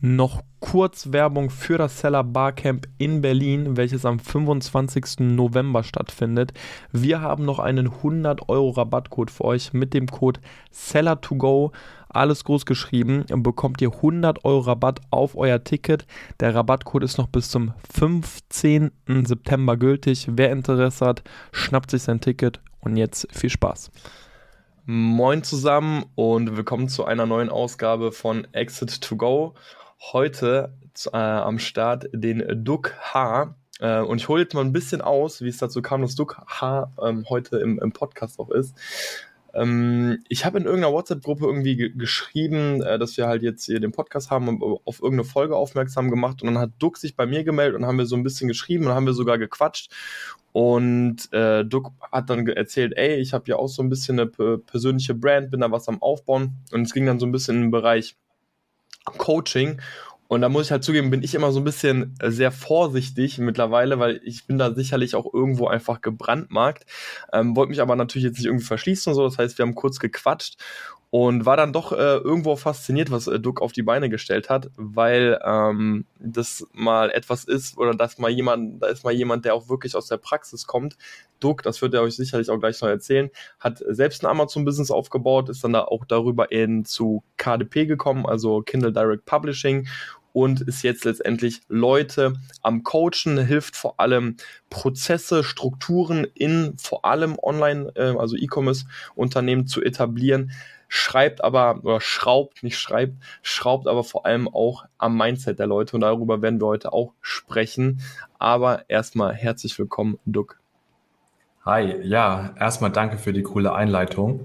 noch kurz Werbung für das Seller Barcamp in Berlin, welches am 25. November stattfindet. Wir haben noch einen 100 Euro Rabattcode für euch mit dem Code Seller2Go. Alles groß geschrieben, bekommt ihr 100 Euro Rabatt auf euer Ticket. Der Rabattcode ist noch bis zum 15. September gültig. Wer Interesse hat, schnappt sich sein Ticket und jetzt viel Spaß. Moin zusammen und willkommen zu einer neuen Ausgabe von Exit to Go heute äh, am Start den Duck H. Äh, und ich hole jetzt mal ein bisschen aus, wie es dazu kam, dass Duck H ähm, heute im, im Podcast auch ist. Ähm, ich habe in irgendeiner WhatsApp-Gruppe irgendwie geschrieben, äh, dass wir halt jetzt hier den Podcast haben und auf irgendeine Folge aufmerksam gemacht. Und dann hat Duck sich bei mir gemeldet und haben wir so ein bisschen geschrieben und haben wir sogar gequatscht. Und äh, Duck hat dann erzählt, ey, ich habe ja auch so ein bisschen eine persönliche Brand, bin da was am Aufbauen. Und es ging dann so ein bisschen in den Bereich Coaching. Und da muss ich halt zugeben, bin ich immer so ein bisschen äh, sehr vorsichtig mittlerweile, weil ich bin da sicherlich auch irgendwo einfach gebrandmarkt. Ähm, wollte mich aber natürlich jetzt nicht irgendwie verschließen und so. Das heißt, wir haben kurz gequatscht und war dann doch äh, irgendwo fasziniert, was äh, Duck auf die Beine gestellt hat, weil ähm, das mal etwas ist oder dass mal jemand, da ist mal jemand, der auch wirklich aus der Praxis kommt. Duck, das wird er euch sicherlich auch gleich noch erzählen, hat selbst ein Amazon-Business aufgebaut, ist dann da auch darüber in zu KDP gekommen, also Kindle Direct Publishing und ist jetzt letztendlich Leute am Coachen, hilft vor allem Prozesse, Strukturen in vor allem Online, äh, also E-Commerce-Unternehmen zu etablieren schreibt aber, oder schraubt, nicht schreibt, schraubt aber vor allem auch am Mindset der Leute und darüber werden wir heute auch sprechen. Aber erstmal herzlich willkommen, Duck. Hi, ja, erstmal danke für die coole Einleitung.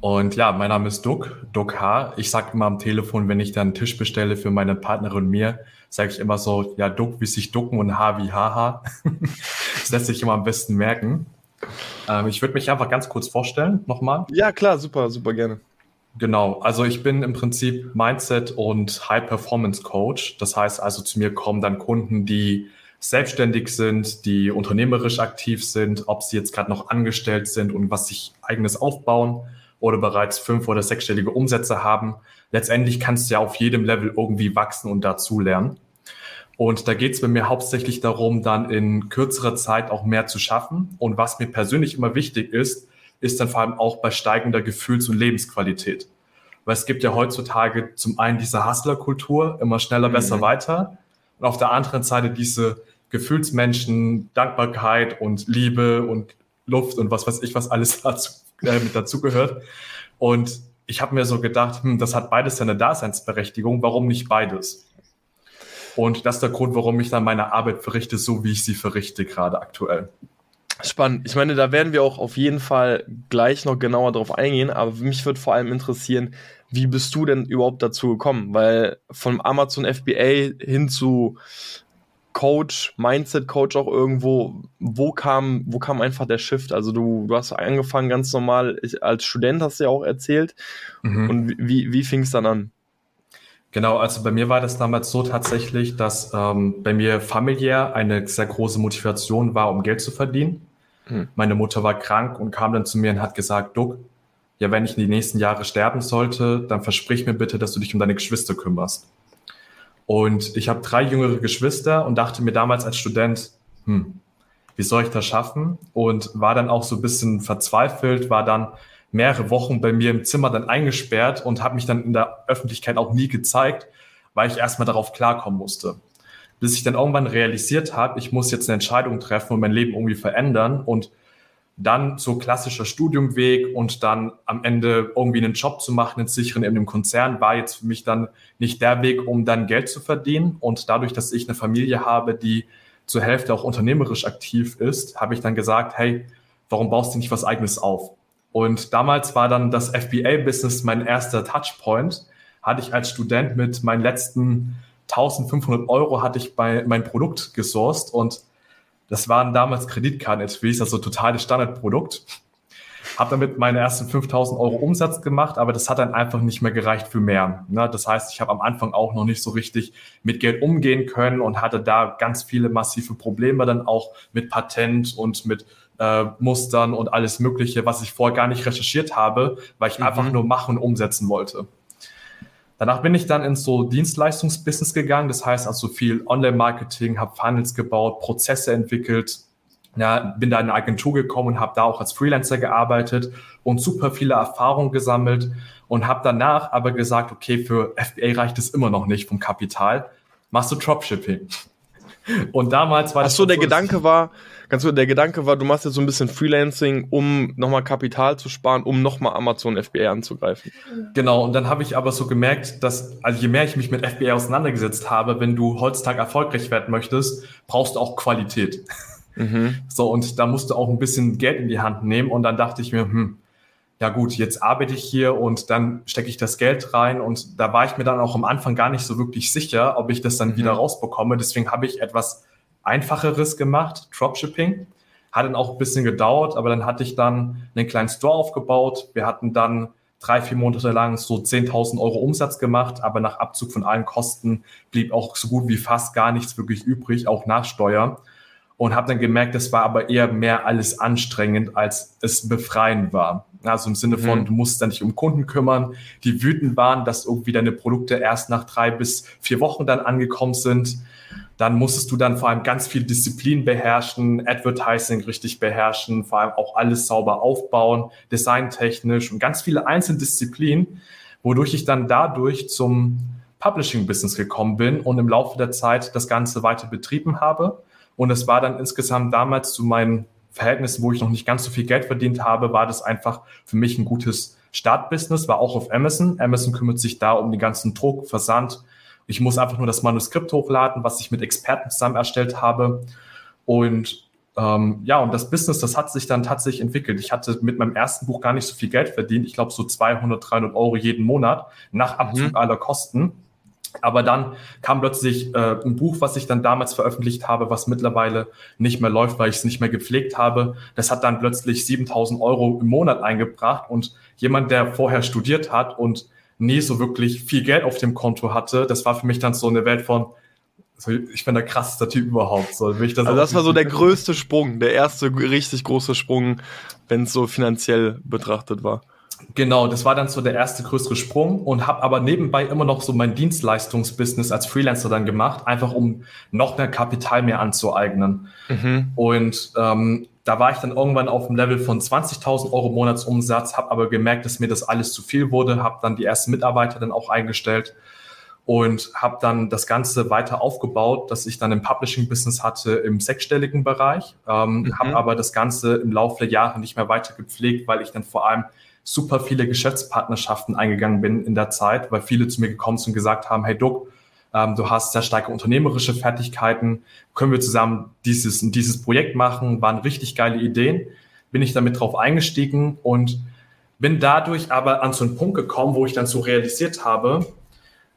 Und ja, mein Name ist Duck, Duck H. Ich sage immer am Telefon, wenn ich dann einen Tisch bestelle für meine Partnerin und mir, sage ich immer so, ja, Duck wie sich ducken und H wie Haha. das lässt sich immer am besten merken. Ähm, ich würde mich einfach ganz kurz vorstellen, nochmal. Ja, klar, super, super gerne. Genau, also ich bin im Prinzip Mindset und High Performance Coach. Das heißt also, zu mir kommen dann Kunden, die selbstständig sind, die unternehmerisch aktiv sind, ob sie jetzt gerade noch angestellt sind und was sich eigenes aufbauen oder bereits fünf- oder sechsstellige Umsätze haben. Letztendlich kannst du ja auf jedem Level irgendwie wachsen und dazulernen. Und da geht es bei mir hauptsächlich darum, dann in kürzerer Zeit auch mehr zu schaffen. Und was mir persönlich immer wichtig ist, ist dann vor allem auch bei steigender Gefühls- und Lebensqualität. Weil es gibt ja heutzutage zum einen diese Hustlerkultur, immer schneller, mhm. besser, weiter. Und auf der anderen Seite diese Gefühlsmenschen, Dankbarkeit und Liebe und Luft und was weiß ich, was alles dazu, äh, mit dazugehört. Und ich habe mir so gedacht, hm, das hat beides seine Daseinsberechtigung, warum nicht beides? Und das ist der Grund, warum ich dann meine Arbeit verrichte, so wie ich sie verrichte gerade aktuell. Spannend. Ich meine, da werden wir auch auf jeden Fall gleich noch genauer drauf eingehen, aber mich würde vor allem interessieren, wie bist du denn überhaupt dazu gekommen? Weil vom Amazon FBA hin zu Coach, Mindset Coach auch irgendwo, wo kam, wo kam einfach der Shift? Also du, du hast angefangen ganz normal, ich, als Student hast du ja auch erzählt. Mhm. Und wie, wie fing es dann an? Genau, also bei mir war das damals so tatsächlich, dass ähm, bei mir familiär eine sehr große Motivation war, um Geld zu verdienen. Hm. Meine Mutter war krank und kam dann zu mir und hat gesagt, Duck, ja, wenn ich in die nächsten Jahre sterben sollte, dann versprich mir bitte, dass du dich um deine Geschwister kümmerst. Und ich habe drei jüngere Geschwister und dachte mir damals als Student, hm, wie soll ich das schaffen? Und war dann auch so ein bisschen verzweifelt, war dann mehrere Wochen bei mir im Zimmer dann eingesperrt und habe mich dann in der Öffentlichkeit auch nie gezeigt, weil ich erstmal darauf klarkommen musste. Bis ich dann irgendwann realisiert habe, ich muss jetzt eine Entscheidung treffen und mein Leben irgendwie verändern und dann so klassischer Studiumweg und dann am Ende irgendwie einen Job zu machen, einen sicheren in einem Konzern, war jetzt für mich dann nicht der Weg, um dann Geld zu verdienen. Und dadurch, dass ich eine Familie habe, die zur Hälfte auch unternehmerisch aktiv ist, habe ich dann gesagt, hey, warum baust du nicht was eigenes auf? Und damals war dann das FBA-Business mein erster Touchpoint, hatte ich als Student mit meinen letzten 1500 Euro hatte ich bei mein Produkt gesourced und das waren damals Kreditkarten-SPs, also totales Standardprodukt. Habe damit meine ersten 5000 Euro Umsatz gemacht, aber das hat dann einfach nicht mehr gereicht für mehr. Das heißt, ich habe am Anfang auch noch nicht so richtig mit Geld umgehen können und hatte da ganz viele massive Probleme dann auch mit Patent und mit äh, Mustern und alles Mögliche, was ich vorher gar nicht recherchiert habe, weil ich mhm. einfach nur machen und umsetzen wollte. Danach bin ich dann ins so Dienstleistungsbusiness gegangen, das heißt also viel Online-Marketing, habe Funnels gebaut, Prozesse entwickelt, ja, bin da in eine Agentur gekommen und habe da auch als Freelancer gearbeitet und super viele Erfahrungen gesammelt und habe danach aber gesagt, okay, für FBA reicht es immer noch nicht vom Kapital, machst du Dropshipping. Und damals war Ach so, der so, Gedanke war, ganz kurz, der Gedanke war, du machst jetzt so ein bisschen Freelancing, um nochmal Kapital zu sparen, um nochmal Amazon FBA anzugreifen. Genau, und dann habe ich aber so gemerkt, dass, also je mehr ich mich mit FBA auseinandergesetzt habe, wenn du heutzutage erfolgreich werden möchtest, brauchst du auch Qualität. Mhm. So, und da musst du auch ein bisschen Geld in die Hand nehmen. Und dann dachte ich mir, hm, ja gut, jetzt arbeite ich hier und dann stecke ich das Geld rein und da war ich mir dann auch am Anfang gar nicht so wirklich sicher, ob ich das dann mhm. wieder rausbekomme. Deswegen habe ich etwas einfacheres gemacht, Dropshipping. Hat dann auch ein bisschen gedauert, aber dann hatte ich dann einen kleinen Store aufgebaut. Wir hatten dann drei, vier Monate lang so 10.000 Euro Umsatz gemacht, aber nach Abzug von allen Kosten blieb auch so gut wie fast gar nichts wirklich übrig, auch nach Steuer. Und habe dann gemerkt, das war aber eher mehr alles anstrengend, als es befreien war. Also im Sinne von, mhm. du musst dann dich um Kunden kümmern, die wütend waren, dass irgendwie deine Produkte erst nach drei bis vier Wochen dann angekommen sind. Dann musstest du dann vor allem ganz viel Disziplin beherrschen, Advertising richtig beherrschen, vor allem auch alles sauber aufbauen, designtechnisch und ganz viele Einzeldisziplinen, wodurch ich dann dadurch zum Publishing-Business gekommen bin und im Laufe der Zeit das Ganze weiter betrieben habe. Und es war dann insgesamt damals zu meinen Verhältnissen, wo ich noch nicht ganz so viel Geld verdient habe, war das einfach für mich ein gutes Startbusiness, war auch auf Amazon. Amazon kümmert sich da um den ganzen Druck, Versand. Ich muss einfach nur das Manuskript hochladen, was ich mit Experten zusammen erstellt habe. Und ähm, ja, und das Business, das hat sich dann tatsächlich entwickelt. Ich hatte mit meinem ersten Buch gar nicht so viel Geld verdient. Ich glaube so 200, 300 Euro jeden Monat nach Abzug mhm. aller Kosten. Aber dann kam plötzlich äh, ein Buch, was ich dann damals veröffentlicht habe, was mittlerweile nicht mehr läuft, weil ich es nicht mehr gepflegt habe. Das hat dann plötzlich 7000 Euro im Monat eingebracht und jemand, der vorher studiert hat und nie so wirklich viel Geld auf dem Konto hatte, das war für mich dann so eine Welt von, ich bin der krasseste Typ überhaupt. So, das also das war so der größte Sprung, der erste richtig große Sprung, wenn es so finanziell betrachtet war. Genau, das war dann so der erste größere Sprung und habe aber nebenbei immer noch so mein Dienstleistungsbusiness als Freelancer dann gemacht, einfach um noch mehr Kapital mehr anzueignen. Mhm. Und ähm, da war ich dann irgendwann auf dem Level von 20.000 Euro Monatsumsatz, habe aber gemerkt, dass mir das alles zu viel wurde, habe dann die ersten Mitarbeiter dann auch eingestellt und habe dann das Ganze weiter aufgebaut, dass ich dann im Publishing-Business hatte im sechsstelligen Bereich, ähm, mhm. habe aber das Ganze im Laufe der Jahre nicht mehr weiter gepflegt, weil ich dann vor allem super viele Geschäftspartnerschaften eingegangen bin in der Zeit, weil viele zu mir gekommen sind und gesagt haben, hey Duck, ähm, du hast sehr starke unternehmerische Fertigkeiten, können wir zusammen dieses und dieses Projekt machen, waren richtig geile Ideen, bin ich damit drauf eingestiegen und bin dadurch aber an so einen Punkt gekommen, wo ich dann so realisiert habe,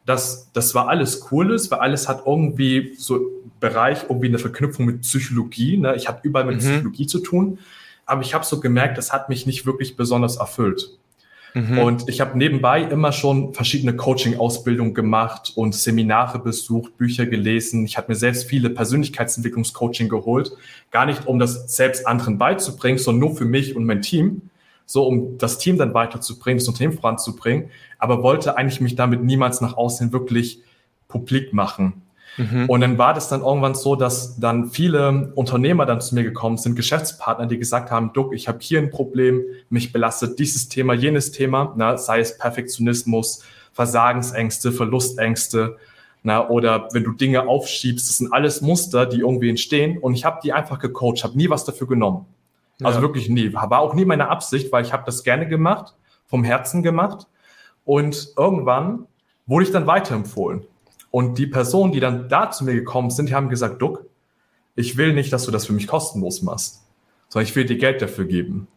dass das war alles Cooles, weil alles hat irgendwie so Bereich, irgendwie eine Verknüpfung mit Psychologie. Ne? Ich habe überall mit mhm. Psychologie zu tun aber ich habe so gemerkt, das hat mich nicht wirklich besonders erfüllt. Mhm. Und ich habe nebenbei immer schon verschiedene Coaching-Ausbildungen gemacht und Seminare besucht, Bücher gelesen. Ich habe mir selbst viele Persönlichkeitsentwicklungscoaching geholt. Gar nicht, um das selbst anderen beizubringen, sondern nur für mich und mein Team. So, um das Team dann weiterzubringen, das Unternehmen voranzubringen. Aber wollte eigentlich mich damit niemals nach außen wirklich publik machen. Mhm. Und dann war das dann irgendwann so, dass dann viele Unternehmer dann zu mir gekommen sind, Geschäftspartner, die gesagt haben, Duck, ich habe hier ein Problem, mich belastet dieses Thema, jenes Thema, na, sei es Perfektionismus, Versagensängste, Verlustängste, na, oder wenn du Dinge aufschiebst, das sind alles Muster, die irgendwie entstehen. Und ich habe die einfach gecoacht, habe nie was dafür genommen. Also ja. wirklich nie. War auch nie meine Absicht, weil ich habe das gerne gemacht, vom Herzen gemacht. Und irgendwann wurde ich dann weiterempfohlen. Und die Personen, die dann da zu mir gekommen sind, die haben gesagt, Duck, ich will nicht, dass du das für mich kostenlos machst, sondern ich will dir Geld dafür geben.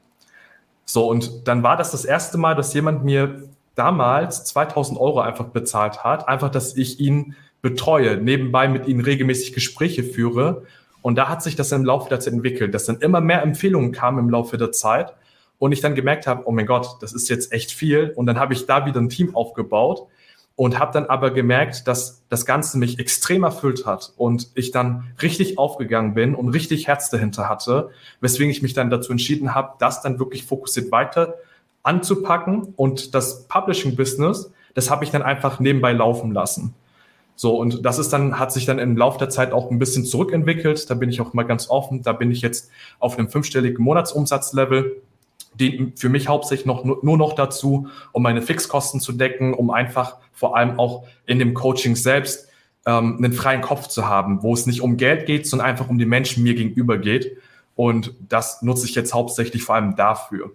So, und dann war das das erste Mal, dass jemand mir damals 2000 Euro einfach bezahlt hat, einfach, dass ich ihn betreue, nebenbei mit ihnen regelmäßig Gespräche führe. Und da hat sich das im Laufe der Zeit entwickelt, dass dann immer mehr Empfehlungen kamen im Laufe der Zeit und ich dann gemerkt habe, oh mein Gott, das ist jetzt echt viel. Und dann habe ich da wieder ein Team aufgebaut und habe dann aber gemerkt, dass das Ganze mich extrem erfüllt hat und ich dann richtig aufgegangen bin und richtig Herz dahinter hatte, weswegen ich mich dann dazu entschieden habe, das dann wirklich fokussiert weiter anzupacken und das Publishing-Business, das habe ich dann einfach nebenbei laufen lassen. So, und das ist dann, hat sich dann im Laufe der Zeit auch ein bisschen zurückentwickelt. Da bin ich auch mal ganz offen. Da bin ich jetzt auf einem fünfstelligen Monatsumsatzlevel dient für mich hauptsächlich noch, nur noch dazu, um meine Fixkosten zu decken, um einfach vor allem auch in dem Coaching selbst ähm, einen freien Kopf zu haben, wo es nicht um Geld geht, sondern einfach um die Menschen mir gegenüber geht. Und das nutze ich jetzt hauptsächlich vor allem dafür.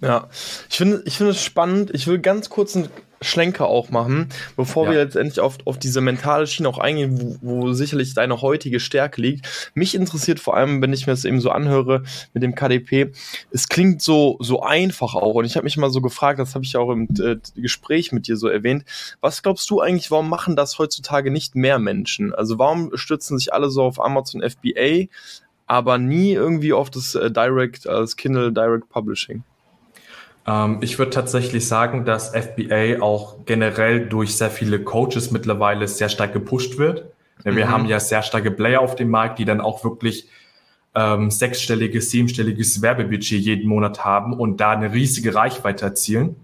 Ja, ich finde ich finde es spannend. Ich will ganz kurz einen Schlenker auch machen, bevor ja. wir letztendlich auf, auf diese mentale Schiene auch eingehen, wo, wo sicherlich deine heutige Stärke liegt. Mich interessiert vor allem, wenn ich mir das eben so anhöre mit dem KDP, es klingt so, so einfach auch. Und ich habe mich mal so gefragt, das habe ich auch im äh, Gespräch mit dir so erwähnt, was glaubst du eigentlich, warum machen das heutzutage nicht mehr Menschen? Also warum stützen sich alle so auf Amazon FBA, aber nie irgendwie auf das äh, Direct, als Kindle Direct Publishing? Ähm, ich würde tatsächlich sagen, dass FBA auch generell durch sehr viele Coaches mittlerweile sehr stark gepusht wird. Wir mhm. haben ja sehr starke Player auf dem Markt, die dann auch wirklich ähm, sechsstelliges, siebenstelliges Werbebudget jeden Monat haben und da eine riesige Reichweite erzielen.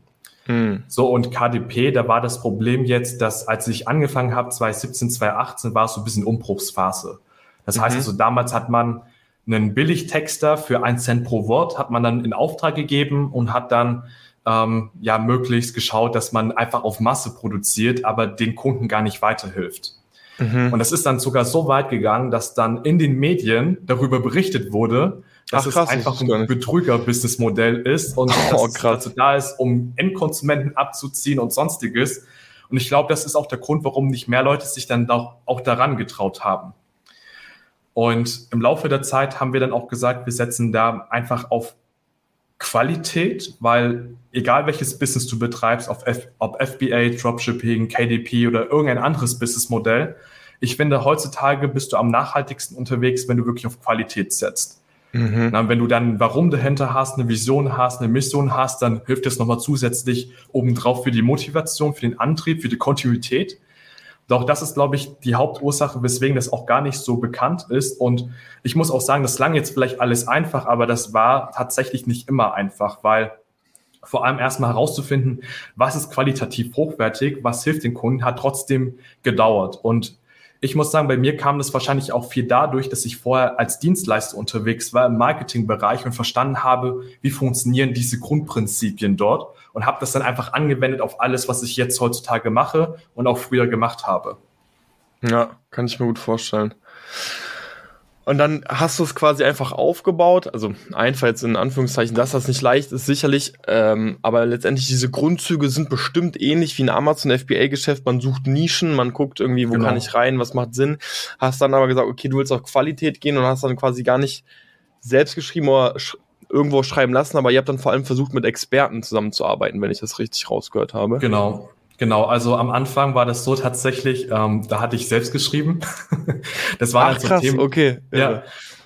Mhm. So, und KDP, da war das Problem jetzt, dass als ich angefangen habe, 2017, 2018, war es so ein bisschen Umbruchsphase. Das mhm. heißt also, damals hat man einen Billigtexter für ein Cent pro Wort hat man dann in Auftrag gegeben und hat dann ähm, ja möglichst geschaut, dass man einfach auf Masse produziert, aber den Kunden gar nicht weiterhilft. Mhm. Und das ist dann sogar so weit gegangen, dass dann in den Medien darüber berichtet wurde, dass Ach, krass, es einfach ein Betrüger-Business-Modell ist und oh, dass krass. dazu da ist, um Endkonsumenten abzuziehen und sonstiges. Und ich glaube, das ist auch der Grund, warum nicht mehr Leute sich dann auch, auch daran getraut haben. Und im Laufe der Zeit haben wir dann auch gesagt, wir setzen da einfach auf Qualität, weil egal welches Business du betreibst, ob, F ob FBA, Dropshipping, KDP oder irgendein anderes Businessmodell, ich finde, heutzutage bist du am nachhaltigsten unterwegs, wenn du wirklich auf Qualität setzt. Mhm. Na, wenn du dann Warum dahinter hast, eine Vision hast, eine Mission hast, dann hilft das nochmal zusätzlich obendrauf für die Motivation, für den Antrieb, für die Kontinuität. Doch das ist, glaube ich, die Hauptursache, weswegen das auch gar nicht so bekannt ist. Und ich muss auch sagen, das klang jetzt vielleicht alles einfach, aber das war tatsächlich nicht immer einfach, weil vor allem erstmal herauszufinden, was ist qualitativ hochwertig, was hilft den Kunden, hat trotzdem gedauert. Und ich muss sagen, bei mir kam das wahrscheinlich auch viel dadurch, dass ich vorher als Dienstleister unterwegs war im Marketingbereich und verstanden habe, wie funktionieren diese Grundprinzipien dort und habe das dann einfach angewendet auf alles, was ich jetzt heutzutage mache und auch früher gemacht habe. Ja, kann ich mir gut vorstellen. Und dann hast du es quasi einfach aufgebaut. Also einfach jetzt in Anführungszeichen, dass das nicht leicht ist, sicherlich. Ähm, aber letztendlich diese Grundzüge sind bestimmt ähnlich wie ein Amazon FBA-Geschäft. Man sucht Nischen, man guckt irgendwie, wo genau. kann ich rein, was macht Sinn. Hast dann aber gesagt, okay, du willst auf Qualität gehen und hast dann quasi gar nicht selbst geschrieben oder irgendwo schreiben lassen, aber ihr habt dann vor allem versucht, mit Experten zusammenzuarbeiten, wenn ich das richtig rausgehört habe. Genau, Genau, also am Anfang war das so tatsächlich, ähm, da hatte ich selbst geschrieben. das war Ach, dann so krass, Themen. Okay. Ja.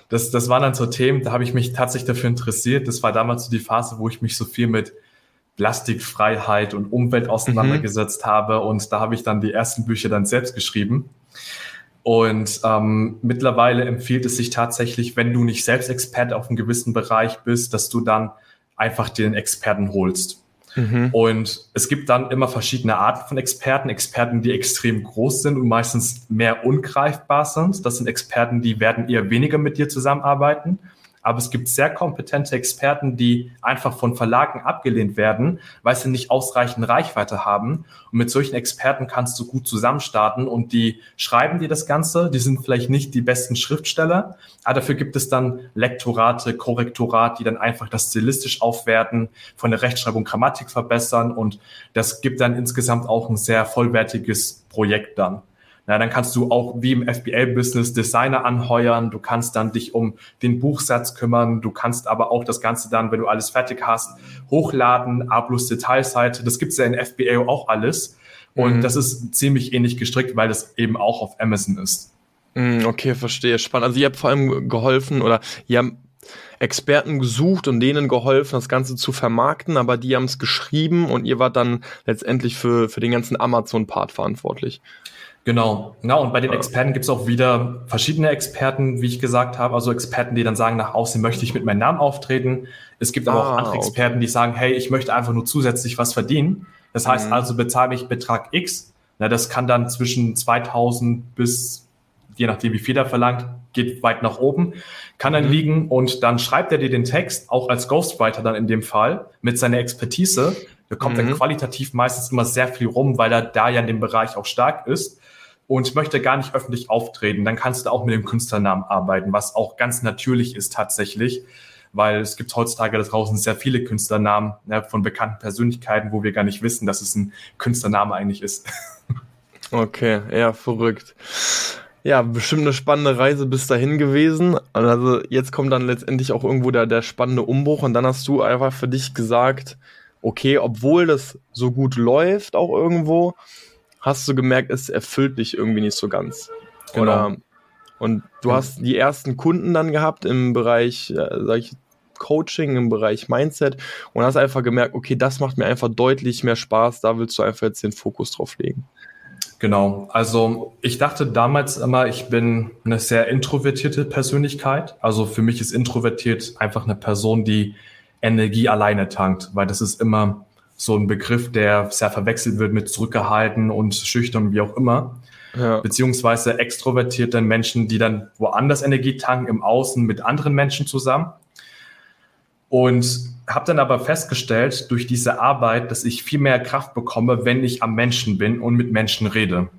Das, das waren dann so Themen, da habe ich mich tatsächlich dafür interessiert. Das war damals so die Phase, wo ich mich so viel mit Plastikfreiheit und Umwelt auseinandergesetzt mhm. habe. Und da habe ich dann die ersten Bücher dann selbst geschrieben. Und ähm, mittlerweile empfiehlt es sich tatsächlich, wenn du nicht selbst Experte auf einem gewissen Bereich bist, dass du dann einfach den Experten holst. Mhm. Und es gibt dann immer verschiedene Arten von Experten. Experten, die extrem groß sind und meistens mehr ungreifbar sind. Das sind Experten, die werden eher weniger mit dir zusammenarbeiten. Aber es gibt sehr kompetente Experten, die einfach von Verlagen abgelehnt werden, weil sie nicht ausreichend Reichweite haben. Und mit solchen Experten kannst du gut zusammenstarten und die schreiben dir das Ganze. Die sind vielleicht nicht die besten Schriftsteller, aber dafür gibt es dann Lektorate, Korrektorat, die dann einfach das stilistisch aufwerten, von der Rechtschreibung Grammatik verbessern und das gibt dann insgesamt auch ein sehr vollwertiges Projekt dann. Na, dann kannst du auch wie im FBA-Business Designer anheuern. Du kannst dann dich um den Buchsatz kümmern. Du kannst aber auch das Ganze dann, wenn du alles fertig hast, hochladen. A plus Detailseite. Das gibt's ja in FBA auch alles. Und mhm. das ist ziemlich ähnlich gestrickt, weil das eben auch auf Amazon ist. Mhm, okay, verstehe. Spannend. Also ihr habt vor allem geholfen oder ihr habt Experten gesucht und denen geholfen, das Ganze zu vermarkten, aber die haben es geschrieben und ihr wart dann letztendlich für, für den ganzen Amazon-Part verantwortlich. Genau, genau. Und bei den Experten gibt es auch wieder verschiedene Experten, wie ich gesagt habe. Also Experten, die dann sagen, nach außen möchte ich mit meinem Namen auftreten. Es gibt aber ah, auch andere okay. Experten, die sagen, hey, ich möchte einfach nur zusätzlich was verdienen. Das heißt mhm. also, bezahle ich Betrag X. Na, das kann dann zwischen 2000 bis, je nachdem wie viel er verlangt, geht weit nach oben, kann dann mhm. liegen und dann schreibt er dir den Text, auch als Ghostwriter dann in dem Fall, mit seiner Expertise. Da kommt mhm. dann qualitativ meistens immer sehr viel rum, weil er da ja in dem Bereich auch stark ist und möchte gar nicht öffentlich auftreten, dann kannst du auch mit dem Künstlernamen arbeiten, was auch ganz natürlich ist tatsächlich, weil es gibt heutzutage da draußen sehr viele Künstlernamen ne, von bekannten Persönlichkeiten, wo wir gar nicht wissen, dass es ein Künstlername eigentlich ist. Okay, ja, verrückt. Ja, bestimmt eine spannende Reise bis dahin gewesen. Also jetzt kommt dann letztendlich auch irgendwo der, der spannende Umbruch und dann hast du einfach für dich gesagt, okay, obwohl das so gut läuft auch irgendwo, hast du gemerkt, es erfüllt dich irgendwie nicht so ganz. Genau. Oder, und du ja. hast die ersten Kunden dann gehabt im Bereich, äh, sag ich, Coaching, im Bereich Mindset und hast einfach gemerkt, okay, das macht mir einfach deutlich mehr Spaß, da willst du einfach jetzt den Fokus drauf legen. Genau, also ich dachte damals immer, ich bin eine sehr introvertierte Persönlichkeit. Also für mich ist introvertiert einfach eine Person, die Energie alleine tankt, weil das ist immer so ein Begriff, der sehr verwechselt wird mit zurückgehalten und schüchtern, wie auch immer. Ja. Beziehungsweise extrovertierte Menschen, die dann woanders Energie tanken, im Außen mit anderen Menschen zusammen. Und habe dann aber festgestellt durch diese Arbeit, dass ich viel mehr Kraft bekomme, wenn ich am Menschen bin und mit Menschen rede.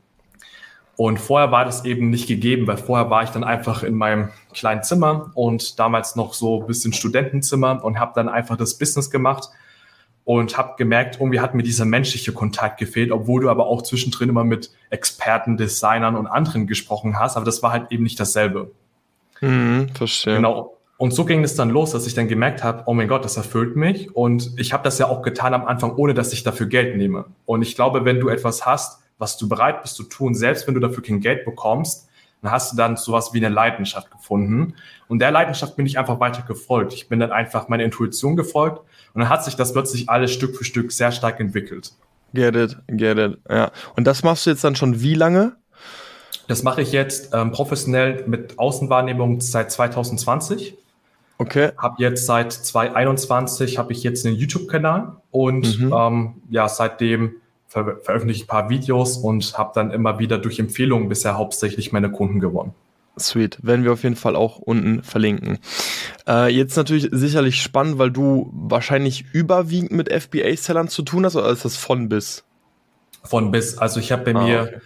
Und vorher war das eben nicht gegeben, weil vorher war ich dann einfach in meinem kleinen Zimmer und damals noch so ein bisschen Studentenzimmer und habe dann einfach das Business gemacht und habe gemerkt, irgendwie hat mir dieser menschliche Kontakt gefehlt, obwohl du aber auch zwischendrin immer mit Experten, Designern und anderen gesprochen hast, aber das war halt eben nicht dasselbe. Mhm, verstehe. Genau. Und so ging es dann los, dass ich dann gemerkt habe, oh mein Gott, das erfüllt mich. Und ich habe das ja auch getan am Anfang, ohne dass ich dafür Geld nehme. Und ich glaube, wenn du etwas hast, was du bereit bist zu tun, selbst wenn du dafür kein Geld bekommst, dann hast du dann sowas wie eine Leidenschaft gefunden. Und der Leidenschaft bin ich einfach weiter gefolgt. Ich bin dann einfach meiner Intuition gefolgt und dann hat sich das plötzlich alles Stück für Stück sehr stark entwickelt. Get it, get it, ja. Und das machst du jetzt dann schon wie lange? Das mache ich jetzt ähm, professionell mit Außenwahrnehmung seit 2020. Okay. Hab jetzt seit 2021 habe ich jetzt einen YouTube-Kanal und mhm. ähm, ja, seitdem ver veröffentliche ich ein paar Videos und habe dann immer wieder durch Empfehlungen bisher hauptsächlich meine Kunden gewonnen. Sweet, werden wir auf jeden Fall auch unten verlinken. Äh, jetzt natürlich sicherlich spannend, weil du wahrscheinlich überwiegend mit FBA-Sellern zu tun hast, oder ist das von bis? Von bis. Also ich habe bei ah, mir okay.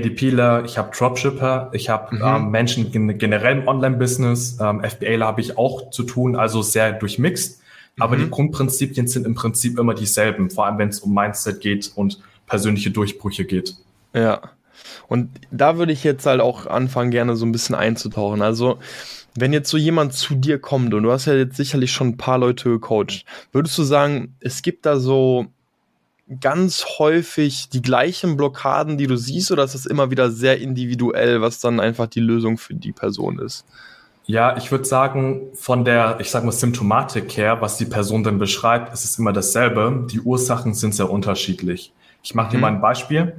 KDPler, ich habe Dropshipper, ich habe mhm. ähm, Menschen generell im Online-Business, ähm, FBAler habe ich auch zu tun, also sehr durchmixt. Aber mhm. die Grundprinzipien sind im Prinzip immer dieselben, vor allem wenn es um Mindset geht und persönliche Durchbrüche geht. Ja. Und da würde ich jetzt halt auch anfangen, gerne so ein bisschen einzutauchen. Also, wenn jetzt so jemand zu dir kommt und du hast ja jetzt sicherlich schon ein paar Leute gecoacht, würdest du sagen, es gibt da so ganz häufig die gleichen Blockaden, die du siehst, oder ist das immer wieder sehr individuell, was dann einfach die Lösung für die Person ist? Ja, ich würde sagen, von der, ich sag mal, Symptomatik her, was die Person dann beschreibt, ist es immer dasselbe. Die Ursachen sind sehr unterschiedlich. Ich mache dir mhm. mal ein Beispiel.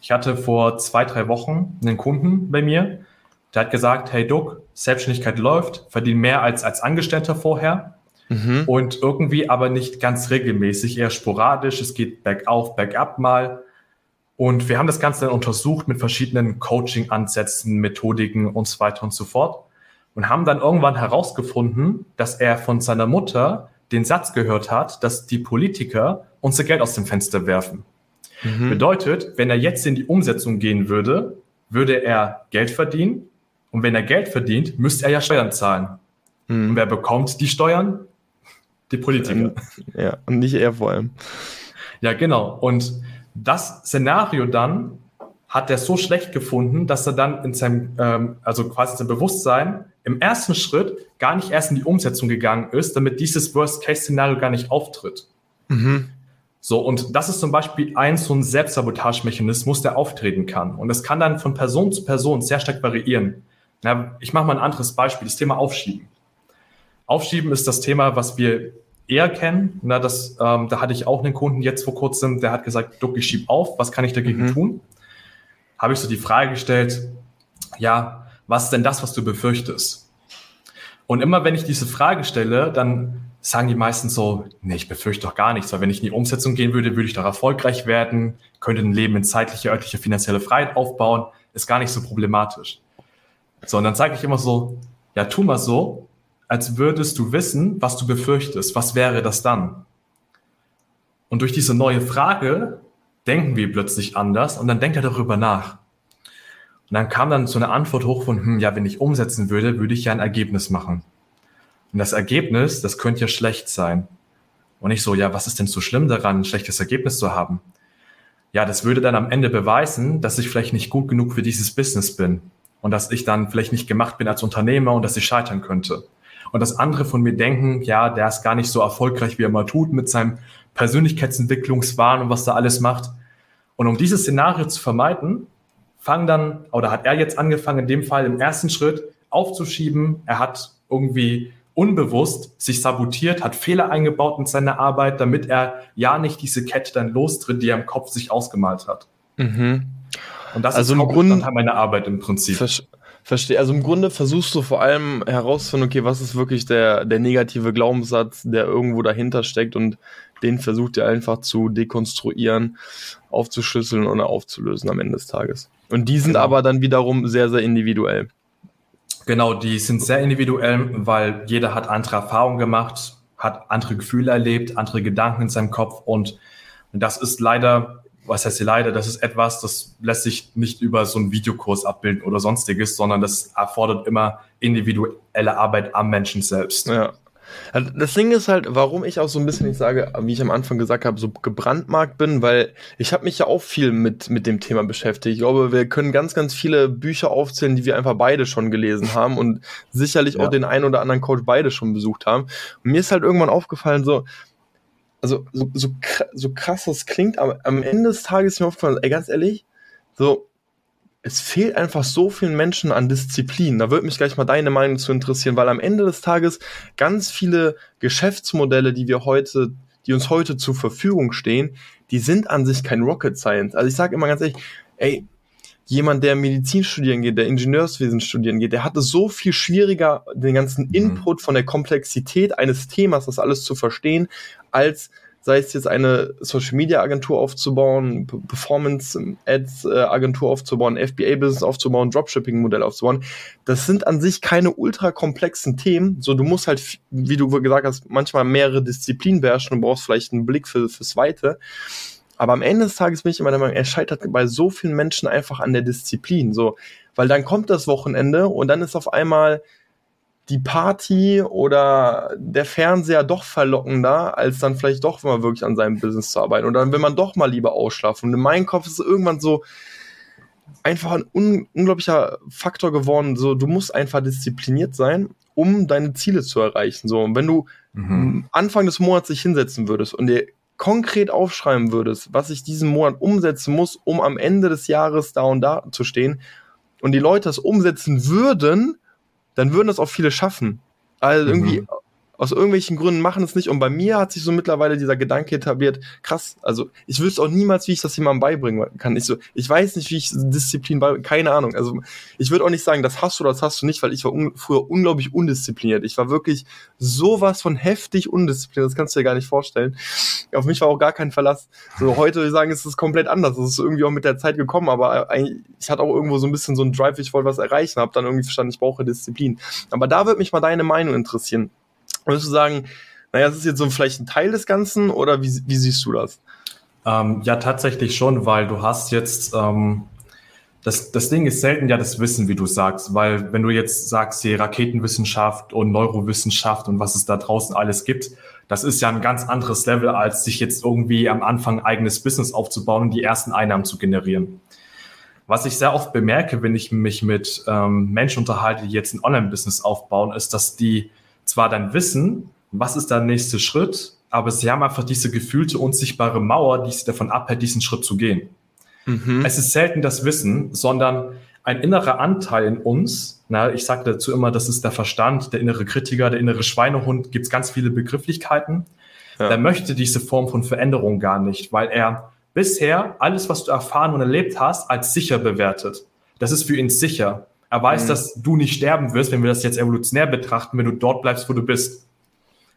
Ich hatte vor zwei, drei Wochen einen Kunden bei mir, der hat gesagt, hey Duck, Selbstständigkeit läuft, verdient mehr als als Angestellter vorher mhm. und irgendwie aber nicht ganz regelmäßig, eher sporadisch. Es geht bergauf, bergab mal. Und wir haben das Ganze dann untersucht mit verschiedenen Coaching-Ansätzen, Methodiken und so weiter und so fort und haben dann irgendwann herausgefunden, dass er von seiner Mutter den Satz gehört hat, dass die Politiker unser Geld aus dem Fenster werfen. Mhm. Bedeutet, wenn er jetzt in die Umsetzung gehen würde, würde er Geld verdienen. Und wenn er Geld verdient, müsste er ja Steuern zahlen. Mhm. Und wer bekommt die Steuern? Die Politiker. Ja, und nicht er vor allem. Ja, genau. Und das Szenario dann hat er so schlecht gefunden, dass er dann in seinem, ähm, also quasi sein Bewusstsein im ersten Schritt gar nicht erst in die Umsetzung gegangen ist, damit dieses Worst-Case-Szenario gar nicht auftritt. Mhm. So, und das ist zum Beispiel ein so ein Selbstsabotagemechanismus, der auftreten kann. Und das kann dann von Person zu Person sehr stark variieren. Na, ich mache mal ein anderes Beispiel, das Thema Aufschieben. Aufschieben ist das Thema, was wir eher kennen. Na, das, ähm, da hatte ich auch einen Kunden jetzt vor kurzem, der hat gesagt, Duck, ich schieb auf, was kann ich dagegen mhm. tun? Habe ich so die Frage gestellt, ja, was ist denn das, was du befürchtest? Und immer wenn ich diese Frage stelle, dann sagen die meisten so, nee, ich befürchte doch gar nichts, weil wenn ich in die Umsetzung gehen würde, würde ich doch erfolgreich werden, könnte ein Leben in zeitliche, örtliche, finanzielle Freiheit aufbauen, ist gar nicht so problematisch. So, und dann sage ich immer so, ja, tu mal so, als würdest du wissen, was du befürchtest. Was wäre das dann? Und durch diese neue Frage denken wir plötzlich anders und dann denkt er darüber nach. Und dann kam dann so eine Antwort hoch von, hm, ja, wenn ich umsetzen würde, würde ich ja ein Ergebnis machen. Und das Ergebnis, das könnte ja schlecht sein. Und ich so, ja, was ist denn so schlimm daran, ein schlechtes Ergebnis zu haben? Ja, das würde dann am Ende beweisen, dass ich vielleicht nicht gut genug für dieses Business bin und dass ich dann vielleicht nicht gemacht bin als Unternehmer und dass ich scheitern könnte und dass andere von mir denken, ja, der ist gar nicht so erfolgreich, wie er mal tut mit seinem Persönlichkeitsentwicklungswahn und was da alles macht. Und um dieses Szenario zu vermeiden, fangen dann, oder hat er jetzt angefangen, in dem Fall im ersten Schritt aufzuschieben. Er hat irgendwie unbewusst sich sabotiert, hat Fehler eingebaut in seine Arbeit, damit er ja nicht diese Kette dann lostritt, die er im Kopf sich ausgemalt hat. Mhm. Und das also ist im Grunde meiner Arbeit im Prinzip. Verstehe. Also im Grunde versuchst du vor allem herauszufinden, okay, was ist wirklich der, der negative Glaubenssatz, der irgendwo dahinter steckt und den versucht ihr einfach zu dekonstruieren, aufzuschlüsseln und aufzulösen am Ende des Tages. Und die sind genau. aber dann wiederum sehr, sehr individuell. Genau, die sind sehr individuell, weil jeder hat andere Erfahrungen gemacht, hat andere Gefühle erlebt, andere Gedanken in seinem Kopf und das ist leider was heißt hier leider, das ist etwas, das lässt sich nicht über so einen Videokurs abbilden oder sonstiges, sondern das erfordert immer individuelle Arbeit am Menschen selbst. Ja. Also das Ding ist halt, warum ich auch so ein bisschen, ich sage, wie ich am Anfang gesagt habe, so gebrandmarkt bin, weil ich habe mich ja auch viel mit, mit dem Thema beschäftigt. Ich glaube, wir können ganz, ganz viele Bücher aufzählen, die wir einfach beide schon gelesen haben und sicherlich ja. auch den einen oder anderen Coach beide schon besucht haben. Und mir ist halt irgendwann aufgefallen, so, also so, so, so krass das klingt, aber am Ende des Tages ist mir aufgefallen, ey, ganz ehrlich, so, es fehlt einfach so vielen Menschen an Disziplin. Da würde mich gleich mal deine Meinung zu interessieren, weil am Ende des Tages ganz viele Geschäftsmodelle, die wir heute, die uns heute zur Verfügung stehen, die sind an sich kein Rocket Science. Also ich sage immer ganz ehrlich, ey, jemand, der Medizin studieren geht, der Ingenieurswesen studieren geht, der hat es so viel schwieriger, den ganzen mhm. Input von der Komplexität eines Themas, das alles zu verstehen, als sei es jetzt eine Social Media Agentur aufzubauen, Performance Ads äh, Agentur aufzubauen, FBA Business aufzubauen, Dropshipping Modell aufzubauen. Das sind an sich keine ultra komplexen Themen. So, du musst halt, wie du gesagt hast, manchmal mehrere Disziplinen beherrschen und brauchst vielleicht einen Blick für, fürs Weite. Aber am Ende des Tages bin ich immer der Meinung, er scheitert bei so vielen Menschen einfach an der Disziplin. So, weil dann kommt das Wochenende und dann ist auf einmal die Party oder der Fernseher doch verlockender, als dann vielleicht doch mal wirklich an seinem Business zu arbeiten. Und dann will man doch mal lieber ausschlafen. Und in meinem Kopf ist es irgendwann so einfach ein un unglaublicher Faktor geworden. So, du musst einfach diszipliniert sein, um deine Ziele zu erreichen. So, und wenn du mhm. Anfang des Monats dich hinsetzen würdest und dir konkret aufschreiben würdest, was ich diesen Monat umsetzen muss, um am Ende des Jahres da und da zu stehen, und die Leute das umsetzen würden, dann würden das auch viele schaffen. Also irgendwie, mhm aus irgendwelchen Gründen machen es nicht. Und bei mir hat sich so mittlerweile dieser Gedanke etabliert, krass, also ich wüsste auch niemals, wie ich das jemandem beibringen kann. Ich so, ich weiß nicht, wie ich Disziplin beibringe, keine Ahnung. Also ich würde auch nicht sagen, das hast du oder das hast du nicht, weil ich war un früher unglaublich undiszipliniert. Ich war wirklich sowas von heftig undiszipliniert, das kannst du dir gar nicht vorstellen. Auf mich war auch gar kein Verlass. So heute würde ich sagen, ist es komplett anders. Das ist irgendwie auch mit der Zeit gekommen, aber ich hatte auch irgendwo so ein bisschen so ein Drive, ich wollte was erreichen, habe dann irgendwie verstanden, ich brauche Disziplin. Aber da würde mich mal deine Meinung interessieren. Würdest du sagen, naja, das ist jetzt so vielleicht ein Teil des Ganzen oder wie, wie siehst du das? Ähm, ja, tatsächlich schon, weil du hast jetzt, ähm, das, das Ding ist selten ja das Wissen, wie du sagst, weil wenn du jetzt sagst, die Raketenwissenschaft und Neurowissenschaft und was es da draußen alles gibt, das ist ja ein ganz anderes Level, als sich jetzt irgendwie am Anfang eigenes Business aufzubauen und die ersten Einnahmen zu generieren. was ich sehr oft bemerke, wenn ich mich mit ähm, Menschen unterhalte, die jetzt ein Online-Business aufbauen, ist, dass die zwar dann wissen, was ist der nächste Schritt, aber sie haben einfach diese gefühlte unsichtbare Mauer, die sie davon abhält, diesen Schritt zu gehen. Mhm. Es ist selten das Wissen, sondern ein innerer Anteil in uns, na, ich sage dazu immer, das ist der Verstand, der innere Kritiker, der innere Schweinehund, gibt es ganz viele Begrifflichkeiten. Ja. Der möchte diese Form von Veränderung gar nicht, weil er bisher alles, was du erfahren und erlebt hast, als sicher bewertet. Das ist für ihn sicher. Er weiß, mhm. dass du nicht sterben wirst, wenn wir das jetzt evolutionär betrachten, wenn du dort bleibst, wo du bist.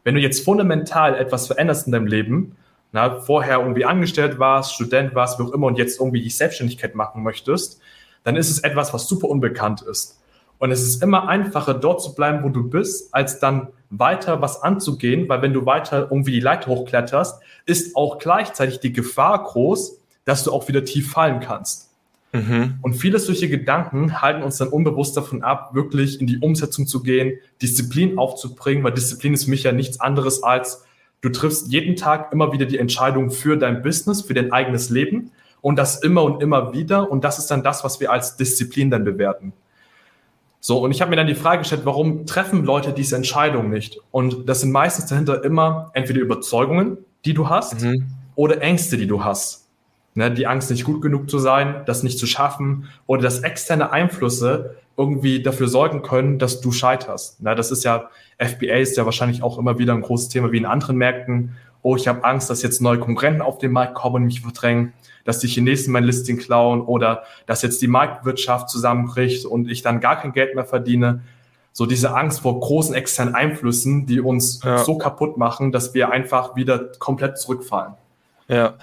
Wenn du jetzt fundamental etwas veränderst in deinem Leben, na, vorher irgendwie angestellt warst, Student warst, wie auch immer, und jetzt irgendwie die Selbstständigkeit machen möchtest, dann ist es etwas, was super unbekannt ist. Und es ist immer einfacher, dort zu bleiben, wo du bist, als dann weiter was anzugehen, weil wenn du weiter irgendwie die Leiter hochkletterst, ist auch gleichzeitig die Gefahr groß, dass du auch wieder tief fallen kannst. Mhm. Und viele solche Gedanken halten uns dann unbewusst davon ab, wirklich in die Umsetzung zu gehen, Disziplin aufzubringen, weil Disziplin ist für mich ja nichts anderes als, du triffst jeden Tag immer wieder die Entscheidung für dein Business, für dein eigenes Leben und das immer und immer wieder. Und das ist dann das, was wir als Disziplin dann bewerten. So, und ich habe mir dann die Frage gestellt, warum treffen Leute diese Entscheidung nicht? Und das sind meistens dahinter immer entweder Überzeugungen, die du hast, mhm. oder Ängste, die du hast. Ne, die Angst, nicht gut genug zu sein, das nicht zu schaffen oder dass externe Einflüsse irgendwie dafür sorgen können, dass du scheiterst. Ne, das ist ja, FBA ist ja wahrscheinlich auch immer wieder ein großes Thema wie in anderen Märkten. Oh, ich habe Angst, dass jetzt neue Konkurrenten auf den Markt kommen und mich verdrängen dass die Chinesen mein Listing klauen oder dass jetzt die Marktwirtschaft zusammenbricht und ich dann gar kein Geld mehr verdiene. So diese Angst vor großen externen Einflüssen, die uns ja. so kaputt machen, dass wir einfach wieder komplett zurückfallen. Ja,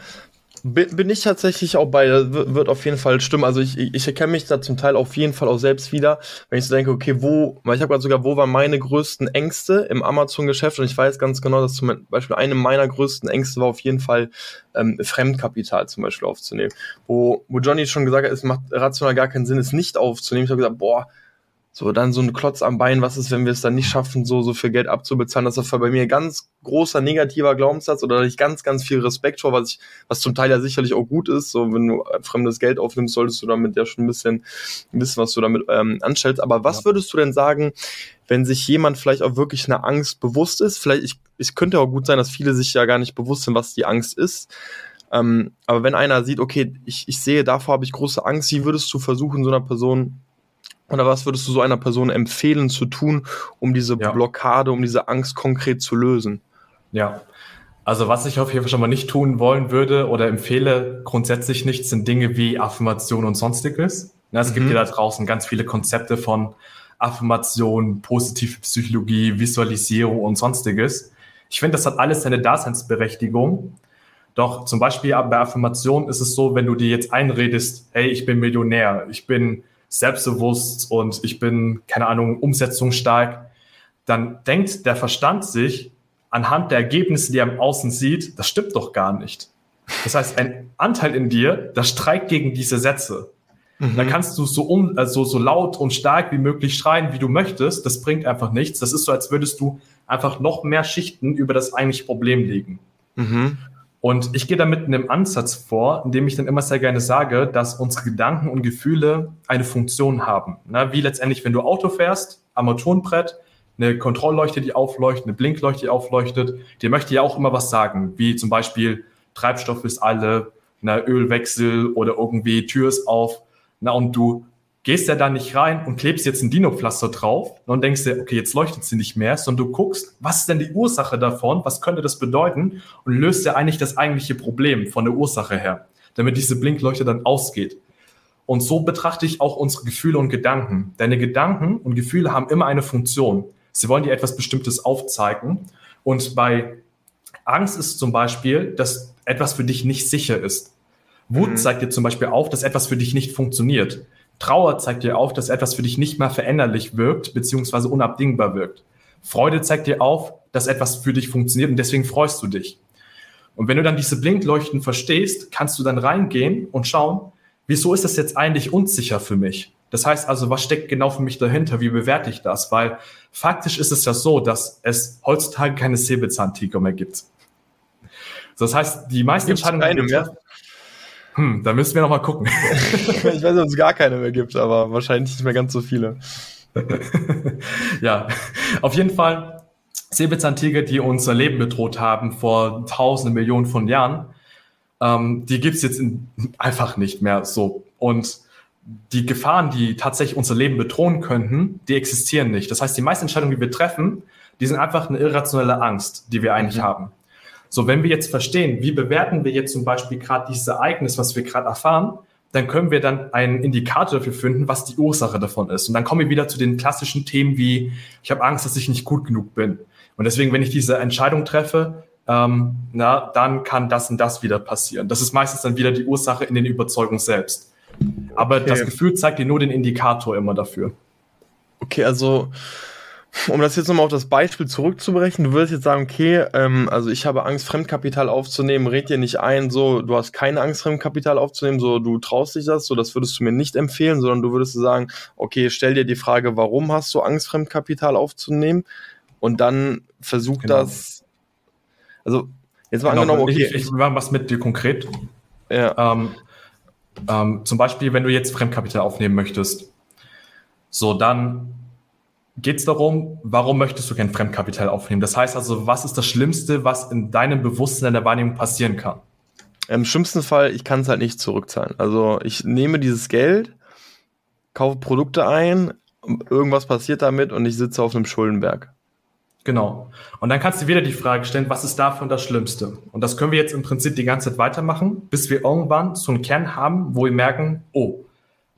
bin, ich tatsächlich auch bei, wird auf jeden Fall stimmen. Also ich, ich erkenne mich da zum Teil auf jeden Fall auch selbst wieder, wenn ich so denke, okay, wo, weil ich habe gerade sogar, wo waren meine größten Ängste im Amazon-Geschäft und ich weiß ganz genau, dass zum Beispiel eine meiner größten Ängste war auf jeden Fall ähm, Fremdkapital zum Beispiel aufzunehmen. Wo, wo Johnny schon gesagt hat, es macht rational gar keinen Sinn, es nicht aufzunehmen. Ich habe gesagt, boah, so, dann so ein Klotz am Bein, was ist, wenn wir es dann nicht schaffen, so, so viel Geld abzubezahlen? Das ist bei mir ganz großer negativer Glaubenssatz oder ich ganz, ganz viel Respekt vor, was ich, was zum Teil ja sicherlich auch gut ist. So, wenn du fremdes Geld aufnimmst, solltest du damit ja schon ein bisschen wissen, was du damit ähm, anstellst. Aber was ja. würdest du denn sagen, wenn sich jemand vielleicht auch wirklich eine Angst bewusst ist? Vielleicht, ich, es könnte auch gut sein, dass viele sich ja gar nicht bewusst sind, was die Angst ist. Ähm, aber wenn einer sieht, okay, ich, ich sehe, davor habe ich große Angst, wie würdest du versuchen, so einer Person oder was würdest du so einer Person empfehlen zu tun, um diese ja. Blockade, um diese Angst konkret zu lösen? Ja, also was ich auf jeden Fall schon mal nicht tun wollen würde oder empfehle grundsätzlich nicht, sind Dinge wie Affirmation und sonstiges. Es mhm. gibt ja da draußen ganz viele Konzepte von Affirmation, positive Psychologie, Visualisierung und sonstiges. Ich finde, das hat alles seine Daseinsberechtigung. Doch zum Beispiel bei Affirmation ist es so, wenn du dir jetzt einredest, hey, ich bin Millionär, ich bin selbstbewusst und ich bin, keine Ahnung, umsetzungsstark, dann denkt der Verstand sich anhand der Ergebnisse, die er im Außen sieht, das stimmt doch gar nicht. Das heißt, ein Anteil in dir, das streikt gegen diese Sätze. Mhm. Dann kannst du so, um, also so laut und stark wie möglich schreien, wie du möchtest. Das bringt einfach nichts. Das ist so, als würdest du einfach noch mehr Schichten über das eigentliche Problem legen. Mhm. Und ich gehe da mit einem Ansatz vor, indem ich dann immer sehr gerne sage, dass unsere Gedanken und Gefühle eine Funktion haben. Na, wie letztendlich, wenn du Auto fährst, Armaturenbrett, eine Kontrollleuchte, die aufleuchtet, eine Blinkleuchte, die aufleuchtet, die möchte ja auch immer was sagen, wie zum Beispiel Treibstoff ist alle, na, Ölwechsel oder irgendwie Tür ist auf. Na, und du gehst ja da nicht rein und klebst jetzt ein Dino-Pflaster drauf und denkst dir, okay, jetzt leuchtet sie nicht mehr, sondern du guckst, was ist denn die Ursache davon, was könnte das bedeuten und löst ja eigentlich das eigentliche Problem von der Ursache her, damit diese Blinkleuchte dann ausgeht. Und so betrachte ich auch unsere Gefühle und Gedanken. Deine Gedanken und Gefühle haben immer eine Funktion. Sie wollen dir etwas Bestimmtes aufzeigen. Und bei Angst ist zum Beispiel, dass etwas für dich nicht sicher ist. Wut mhm. zeigt dir zum Beispiel auf, dass etwas für dich nicht funktioniert. Trauer zeigt dir auf, dass etwas für dich nicht mehr veränderlich wirkt, beziehungsweise unabdingbar wirkt. Freude zeigt dir auf, dass etwas für dich funktioniert und deswegen freust du dich. Und wenn du dann diese Blinkleuchten verstehst, kannst du dann reingehen und schauen, wieso ist das jetzt eigentlich unsicher für mich? Das heißt also, was steckt genau für mich dahinter? Wie bewerte ich das? Weil faktisch ist es ja so, dass es heutzutage keine Säbelzahntiger mehr gibt. Das heißt, die meisten Gibt's Entscheidungen. Mehr? Hm, da müssen wir noch mal gucken. ich weiß nicht, ob es gar keine mehr gibt, aber wahrscheinlich nicht mehr ganz so viele. ja, auf jeden Fall Säbelzahntiger, die unser Leben bedroht haben vor tausenden Millionen von Jahren, ähm, die gibt's jetzt in, einfach nicht mehr so. Und die Gefahren, die tatsächlich unser Leben bedrohen könnten, die existieren nicht. Das heißt, die meisten Entscheidungen, die wir treffen, die sind einfach eine irrationelle Angst, die wir eigentlich mhm. haben. So, wenn wir jetzt verstehen, wie bewerten wir jetzt zum Beispiel gerade dieses Ereignis, was wir gerade erfahren, dann können wir dann einen Indikator dafür finden, was die Ursache davon ist. Und dann kommen wir wieder zu den klassischen Themen wie, ich habe Angst, dass ich nicht gut genug bin. Und deswegen, wenn ich diese Entscheidung treffe, ähm, na, dann kann das und das wieder passieren. Das ist meistens dann wieder die Ursache in den Überzeugungen selbst. Aber okay. das Gefühl zeigt dir nur den Indikator immer dafür. Okay, also um das jetzt nochmal auf das Beispiel zurückzubrechen, du würdest jetzt sagen, okay, ähm, also ich habe Angst, Fremdkapital aufzunehmen, red dir nicht ein, so, du hast keine Angst, Fremdkapital aufzunehmen, so, du traust dich das, so, das würdest du mir nicht empfehlen, sondern du würdest sagen, okay, stell dir die Frage, warum hast du Angst, Fremdkapital aufzunehmen? Und dann versuch genau. das, also, jetzt mal genau, angenommen, okay. Ich, ich mache was mit dir konkret. Ja. Ähm, ähm, zum Beispiel, wenn du jetzt Fremdkapital aufnehmen möchtest, so, dann geht es darum, warum möchtest du kein Fremdkapital aufnehmen? Das heißt also, was ist das Schlimmste, was in deinem Bewusstsein, in der Wahrnehmung passieren kann? Im schlimmsten Fall, ich kann es halt nicht zurückzahlen. Also ich nehme dieses Geld, kaufe Produkte ein, irgendwas passiert damit und ich sitze auf einem Schuldenberg. Genau. Und dann kannst du wieder die Frage stellen, was ist davon das Schlimmste? Und das können wir jetzt im Prinzip die ganze Zeit weitermachen, bis wir irgendwann so einen Kern haben, wo wir merken, oh,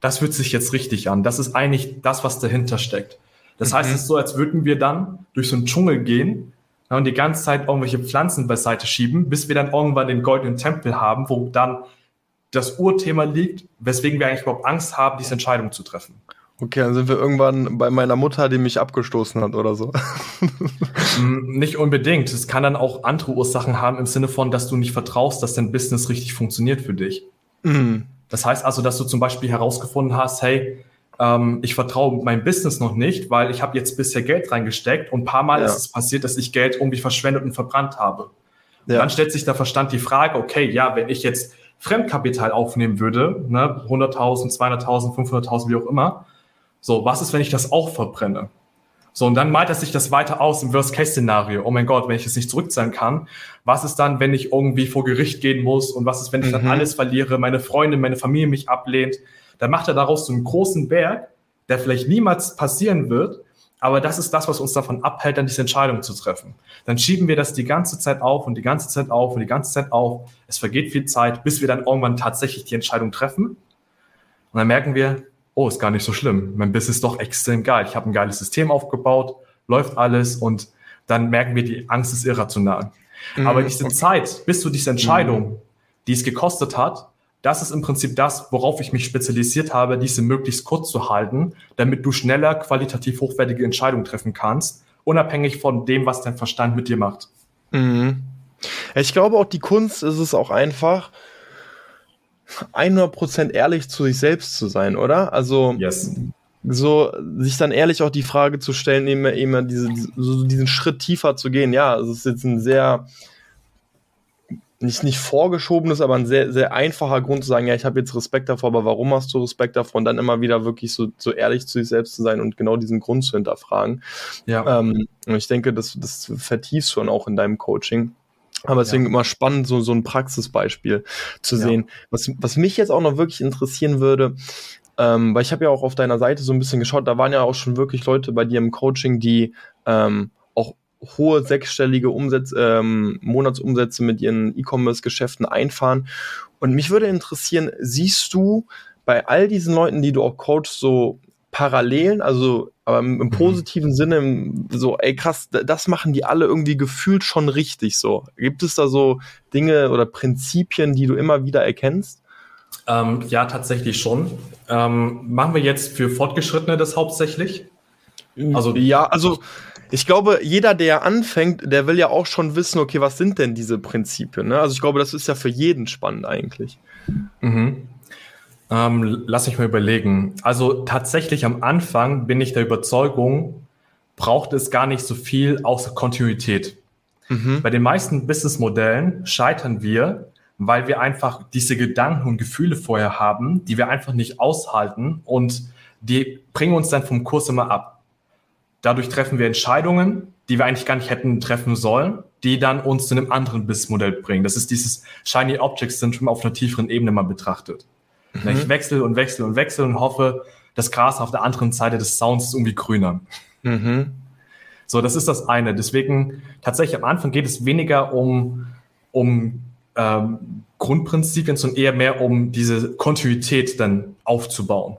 das fühlt sich jetzt richtig an. Das ist eigentlich das, was dahinter steckt. Das mhm. heißt, es ist so, als würden wir dann durch so einen Dschungel gehen ja, und die ganze Zeit irgendwelche Pflanzen beiseite schieben, bis wir dann irgendwann den goldenen Tempel haben, wo dann das Urthema liegt, weswegen wir eigentlich überhaupt Angst haben, diese Entscheidung zu treffen. Okay, dann sind wir irgendwann bei meiner Mutter, die mich abgestoßen hat oder so. Mm, nicht unbedingt. Es kann dann auch andere Ursachen haben im Sinne von, dass du nicht vertraust, dass dein Business richtig funktioniert für dich. Mhm. Das heißt also, dass du zum Beispiel herausgefunden hast, hey, ähm, ich vertraue meinem Business noch nicht, weil ich habe jetzt bisher Geld reingesteckt und ein paar Mal ja. ist es passiert, dass ich Geld irgendwie verschwendet und verbrannt habe. Ja. Dann stellt sich der Verstand die Frage, okay, ja, wenn ich jetzt Fremdkapital aufnehmen würde, ne, 100.000, 200.000, 500.000, wie auch immer, so, was ist, wenn ich das auch verbrenne? So, und dann malt er sich das weiter aus im Worst-Case-Szenario. Oh mein Gott, wenn ich es nicht zurückzahlen kann, was ist dann, wenn ich irgendwie vor Gericht gehen muss und was ist, wenn ich mhm. dann alles verliere, meine Freundin, meine Familie mich ablehnt? Dann macht er daraus so einen großen Berg, der vielleicht niemals passieren wird, aber das ist das, was uns davon abhält, dann diese Entscheidung zu treffen. Dann schieben wir das die ganze Zeit auf und die ganze Zeit auf und die ganze Zeit auf. Es vergeht viel Zeit, bis wir dann irgendwann tatsächlich die Entscheidung treffen. Und dann merken wir, oh, ist gar nicht so schlimm. Mein Business ist doch extrem geil. Ich habe ein geiles System aufgebaut, läuft alles und dann merken wir, die Angst ist irrational. Mhm, Aber diese okay. Zeit, bis zu dieser Entscheidung, mhm. die es gekostet hat, das ist im Prinzip das, worauf ich mich spezialisiert habe, diese möglichst kurz zu halten, damit du schneller qualitativ hochwertige Entscheidungen treffen kannst, unabhängig von dem, was dein Verstand mit dir macht. Mhm. Ich glaube auch die Kunst ist es auch einfach, 100% ehrlich zu sich selbst zu sein, oder? Also yes. so sich dann ehrlich auch die Frage zu stellen, immer, immer diese, so diesen Schritt tiefer zu gehen. Ja, es ist jetzt ein sehr nicht, nicht vorgeschobenes, aber ein sehr, sehr einfacher Grund zu sagen, ja, ich habe jetzt Respekt davor, aber warum hast du Respekt davor? Und dann immer wieder wirklich so, so ehrlich zu sich selbst zu sein und genau diesen Grund zu hinterfragen. Ja. Ähm, und ich denke, das, das vertiefst schon auch in deinem Coaching. Aber deswegen ja. immer spannend, so, so ein Praxisbeispiel zu ja. sehen. Was, was mich jetzt auch noch wirklich interessieren würde, ähm, weil ich habe ja auch auf deiner Seite so ein bisschen geschaut, da waren ja auch schon wirklich Leute bei dir im Coaching, die ähm, hohe sechsstellige Umsätze, ähm, Monatsumsätze mit ihren E-Commerce-Geschäften einfahren. Und mich würde interessieren, siehst du bei all diesen Leuten, die du auch coachst, so Parallelen, also aber im, im mhm. positiven mhm. Sinne, so, ey krass, das machen die alle irgendwie gefühlt schon richtig so. Gibt es da so Dinge oder Prinzipien, die du immer wieder erkennst? Ähm, ja, tatsächlich schon. Ähm, machen wir jetzt für Fortgeschrittene das hauptsächlich? Also ja, also ich glaube, jeder, der anfängt, der will ja auch schon wissen, okay, was sind denn diese Prinzipien? Ne? Also ich glaube, das ist ja für jeden spannend eigentlich. Mhm. Ähm, lass mich mal überlegen. Also tatsächlich am Anfang bin ich der Überzeugung, braucht es gar nicht so viel außer Kontinuität. Mhm. Bei den meisten Businessmodellen scheitern wir, weil wir einfach diese Gedanken und Gefühle vorher haben, die wir einfach nicht aushalten und die bringen uns dann vom Kurs immer ab. Dadurch treffen wir Entscheidungen, die wir eigentlich gar nicht hätten treffen sollen, die dann uns zu einem anderen Businessmodell bringen. Das ist dieses Shiny Object Syndrome auf einer tieferen Ebene mal betrachtet. Mhm. Ich wechsle und wechsle und wechsle und hoffe, das Gras auf der anderen Seite des Sounds ist irgendwie grüner. Mhm. So, das ist das eine. Deswegen tatsächlich am Anfang geht es weniger um, um ähm, Grundprinzipien, sondern eher mehr um diese Kontinuität dann aufzubauen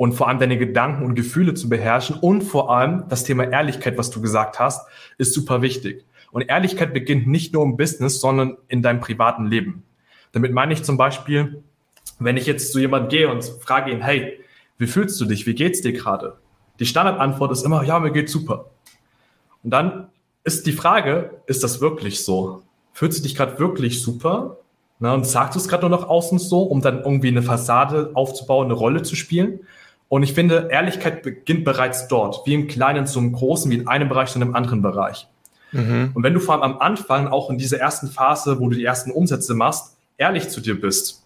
und vor allem deine Gedanken und Gefühle zu beherrschen und vor allem das Thema Ehrlichkeit, was du gesagt hast, ist super wichtig. Und Ehrlichkeit beginnt nicht nur im Business, sondern in deinem privaten Leben. Damit meine ich zum Beispiel, wenn ich jetzt zu jemandem gehe und frage ihn, hey, wie fühlst du dich? Wie geht's dir gerade? Die Standardantwort ist immer, ja, mir geht's super. Und dann ist die Frage, ist das wirklich so? Fühlst du dich gerade wirklich super? Na, und sagst du es gerade nur nach außen so, um dann irgendwie eine Fassade aufzubauen, eine Rolle zu spielen? Und ich finde, Ehrlichkeit beginnt bereits dort, wie im Kleinen zum Großen, wie in einem Bereich zu einem anderen Bereich. Mhm. Und wenn du vor allem am Anfang, auch in dieser ersten Phase, wo du die ersten Umsätze machst, ehrlich zu dir bist,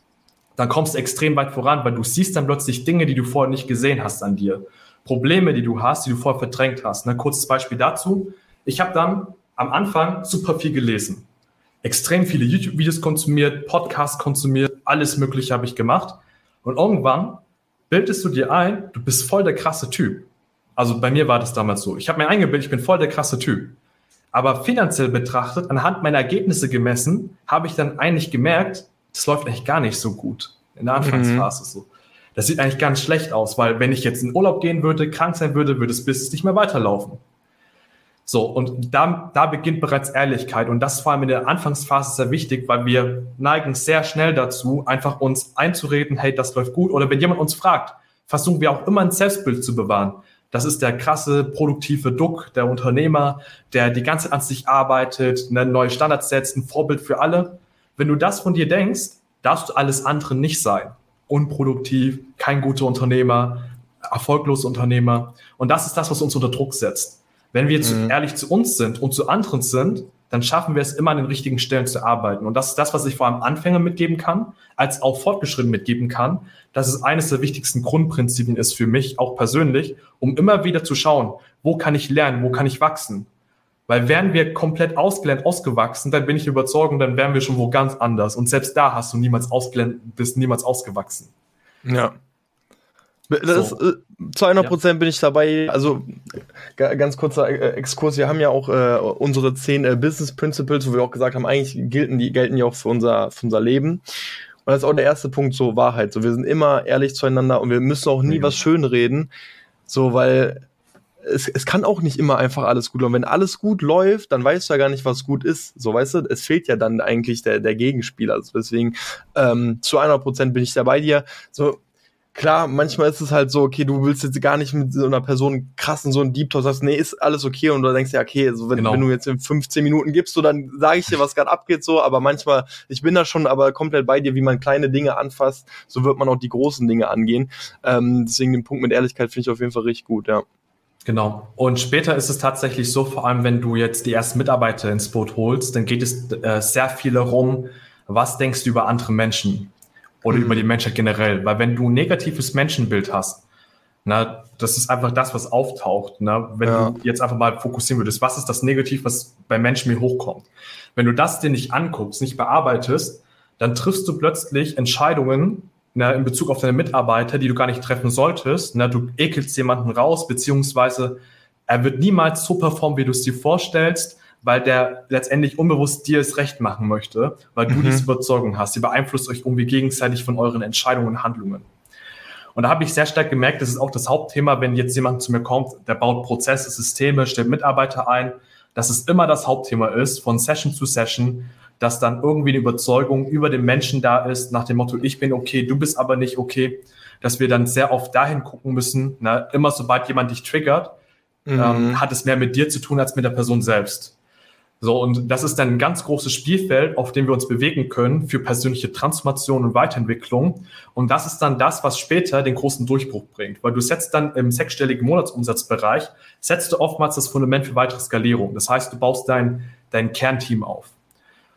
dann kommst du extrem weit voran, weil du siehst dann plötzlich Dinge, die du vorher nicht gesehen hast an dir. Probleme, die du hast, die du vorher verdrängt hast. Ein kurzes Beispiel dazu. Ich habe dann am Anfang super viel gelesen. Extrem viele YouTube-Videos konsumiert, Podcasts konsumiert, alles Mögliche habe ich gemacht. Und irgendwann bildest du dir ein, du bist voll der krasse Typ. Also bei mir war das damals so. Ich habe mir eingebildet, ich bin voll der krasse Typ. Aber finanziell betrachtet, anhand meiner Ergebnisse gemessen, habe ich dann eigentlich gemerkt, das läuft eigentlich gar nicht so gut. In der Anfangsphase mhm. so. Das sieht eigentlich ganz schlecht aus, weil wenn ich jetzt in Urlaub gehen würde, krank sein würde, würde das Business nicht mehr weiterlaufen. So, und da, da beginnt bereits Ehrlichkeit. Und das ist vor allem in der Anfangsphase sehr wichtig, weil wir neigen sehr schnell dazu, einfach uns einzureden, hey, das läuft gut. Oder wenn jemand uns fragt, versuchen wir auch immer ein Selbstbild zu bewahren. Das ist der krasse, produktive Duck, der Unternehmer, der die ganze Zeit an sich arbeitet, eine neue Standards setzt, ein Vorbild für alle. Wenn du das von dir denkst, darfst du alles andere nicht sein. Unproduktiv, kein guter Unternehmer, erfolgloser Unternehmer. Und das ist das, was uns unter Druck setzt. Wenn wir mhm. ehrlich zu uns sind und zu anderen sind, dann schaffen wir es immer an den richtigen Stellen zu arbeiten. Und das ist das, was ich vor allem Anfängern mitgeben kann, als auch fortgeschritten mitgeben kann, dass es eines der wichtigsten Grundprinzipien ist für mich, auch persönlich, um immer wieder zu schauen, wo kann ich lernen, wo kann ich wachsen. Weil wären wir komplett ausgelernt, ausgewachsen, dann bin ich überzeugt, dann wären wir schon wo ganz anders. Und selbst da hast du niemals ausgelernt, bist niemals ausgewachsen. Ja. Das, so. äh, zu einer Prozent ja. bin ich dabei. Also ganz kurzer äh, Exkurs. Wir haben ja auch äh, unsere zehn äh, Business Principles, wo wir auch gesagt haben, eigentlich gelten die gelten ja auch für unser für unser Leben. Und das ist auch der erste Punkt, so Wahrheit. So, wir sind immer ehrlich zueinander und wir müssen auch nie mhm. was schönreden. So, weil es, es kann auch nicht immer einfach alles gut laufen. Wenn alles gut läuft, dann weißt du ja gar nicht, was gut ist. So, weißt du, es fehlt ja dann eigentlich der, der Gegenspieler. Also deswegen, ähm, zu einer Prozent bin ich da bei dir. So, klar, manchmal ist es halt so, okay, du willst jetzt gar nicht mit so einer Person krassen so ein Deep Talk sagst, nee, ist alles okay und du denkst ja, okay, also wenn, genau. wenn du jetzt in 15 Minuten gibst, so dann sage ich dir, was gerade abgeht, so, aber manchmal, ich bin da schon aber komplett bei dir, wie man kleine Dinge anfasst, so wird man auch die großen Dinge angehen. Ähm, deswegen den Punkt mit Ehrlichkeit finde ich auf jeden Fall richtig gut, ja. Genau. Und später ist es tatsächlich so, vor allem wenn du jetzt die ersten Mitarbeiter ins Boot holst, dann geht es äh, sehr viel darum, was denkst du über andere Menschen? Oder mhm. über die Menschheit generell. Weil wenn du ein negatives Menschenbild hast, na, das ist einfach das, was auftaucht. Na, wenn ja. du jetzt einfach mal fokussieren würdest, was ist das Negativ, was bei Menschen mir hochkommt? Wenn du das dir nicht anguckst, nicht bearbeitest, dann triffst du plötzlich Entscheidungen na, in Bezug auf deine Mitarbeiter, die du gar nicht treffen solltest. Na, du ekelst jemanden raus, beziehungsweise er wird niemals so performen, wie du es dir vorstellst weil der letztendlich unbewusst dir es recht machen möchte, weil du mhm. diese Überzeugung hast. Sie beeinflusst euch irgendwie gegenseitig von euren Entscheidungen und Handlungen. Und da habe ich sehr stark gemerkt, das ist auch das Hauptthema, wenn jetzt jemand zu mir kommt, der baut Prozesse, Systeme, stellt Mitarbeiter ein, dass es immer das Hauptthema ist, von Session zu Session, dass dann irgendwie eine Überzeugung über den Menschen da ist, nach dem Motto, ich bin okay, du bist aber nicht okay, dass wir dann sehr oft dahin gucken müssen, na, immer sobald jemand dich triggert, mhm. ähm, hat es mehr mit dir zu tun als mit der Person selbst. So, und das ist dann ein ganz großes Spielfeld, auf dem wir uns bewegen können für persönliche Transformation und Weiterentwicklung. Und das ist dann das, was später den großen Durchbruch bringt. Weil du setzt dann im sechsstelligen Monatsumsatzbereich, setzt du oftmals das Fundament für weitere Skalierung. Das heißt, du baust dein, dein Kernteam auf.